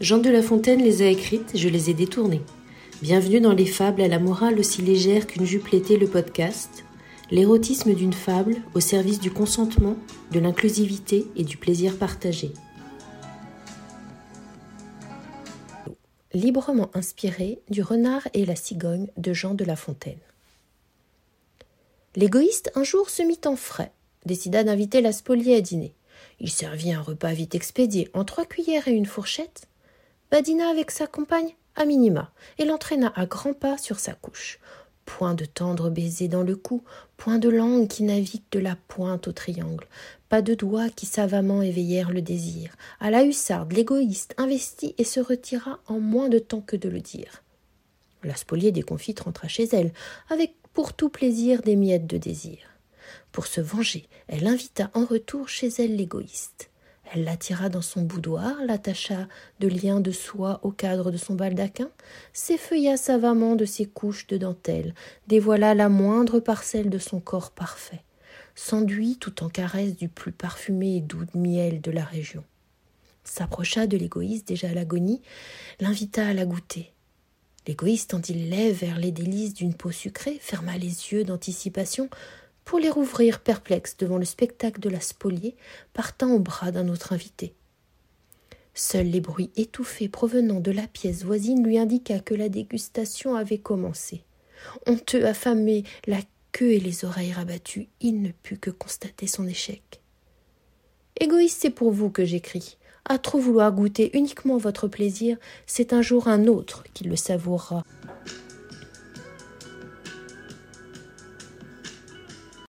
Jean de La Fontaine les a écrites, je les ai détournées. Bienvenue dans les fables à la morale aussi légère qu'une jupe l'était le podcast. L'érotisme d'une fable au service du consentement, de l'inclusivité et du plaisir partagé. Librement inspiré du renard et la cigogne de Jean de La Fontaine. L'égoïste un jour se mit en frais, décida d'inviter la spoliée à dîner. Il servit un repas vite expédié en trois cuillères et une fourchette, badina avec sa compagne à minima et l'entraîna à grands pas sur sa couche. Point de tendre baiser dans le cou, point de langue qui navigue de la pointe au triangle, pas de doigts qui savamment éveillèrent le désir. À la hussarde, l'égoïste investit et se retira en moins de temps que de le dire. La spoliée déconfite rentra chez elle, avec pour tout plaisir des miettes de désir. Pour se venger, elle invita en retour chez elle l'égoïste. Elle l'attira dans son boudoir, l'attacha de liens de soie au cadre de son baldaquin, s'effeuilla savamment de ses couches de dentelle, dévoila la moindre parcelle de son corps parfait, s'enduit tout en caresse du plus parfumé et doux miel de la région. S'approcha de l'égoïste déjà à l'agonie, l'invita à la goûter. L'égoïste tendit les lèvres vers les délices d'une peau sucrée, ferma les yeux d'anticipation, pour les rouvrir perplexes devant le spectacle de la spoliée partant au bras d'un autre invité. Seuls les bruits étouffés provenant de la pièce voisine lui indiqua que la dégustation avait commencé. Honteux, affamé, la queue et les oreilles rabattues, il ne put que constater son échec. Égoïste, c'est pour vous que j'écris. À trop vouloir goûter uniquement votre plaisir, c'est un jour un autre qui le savourera.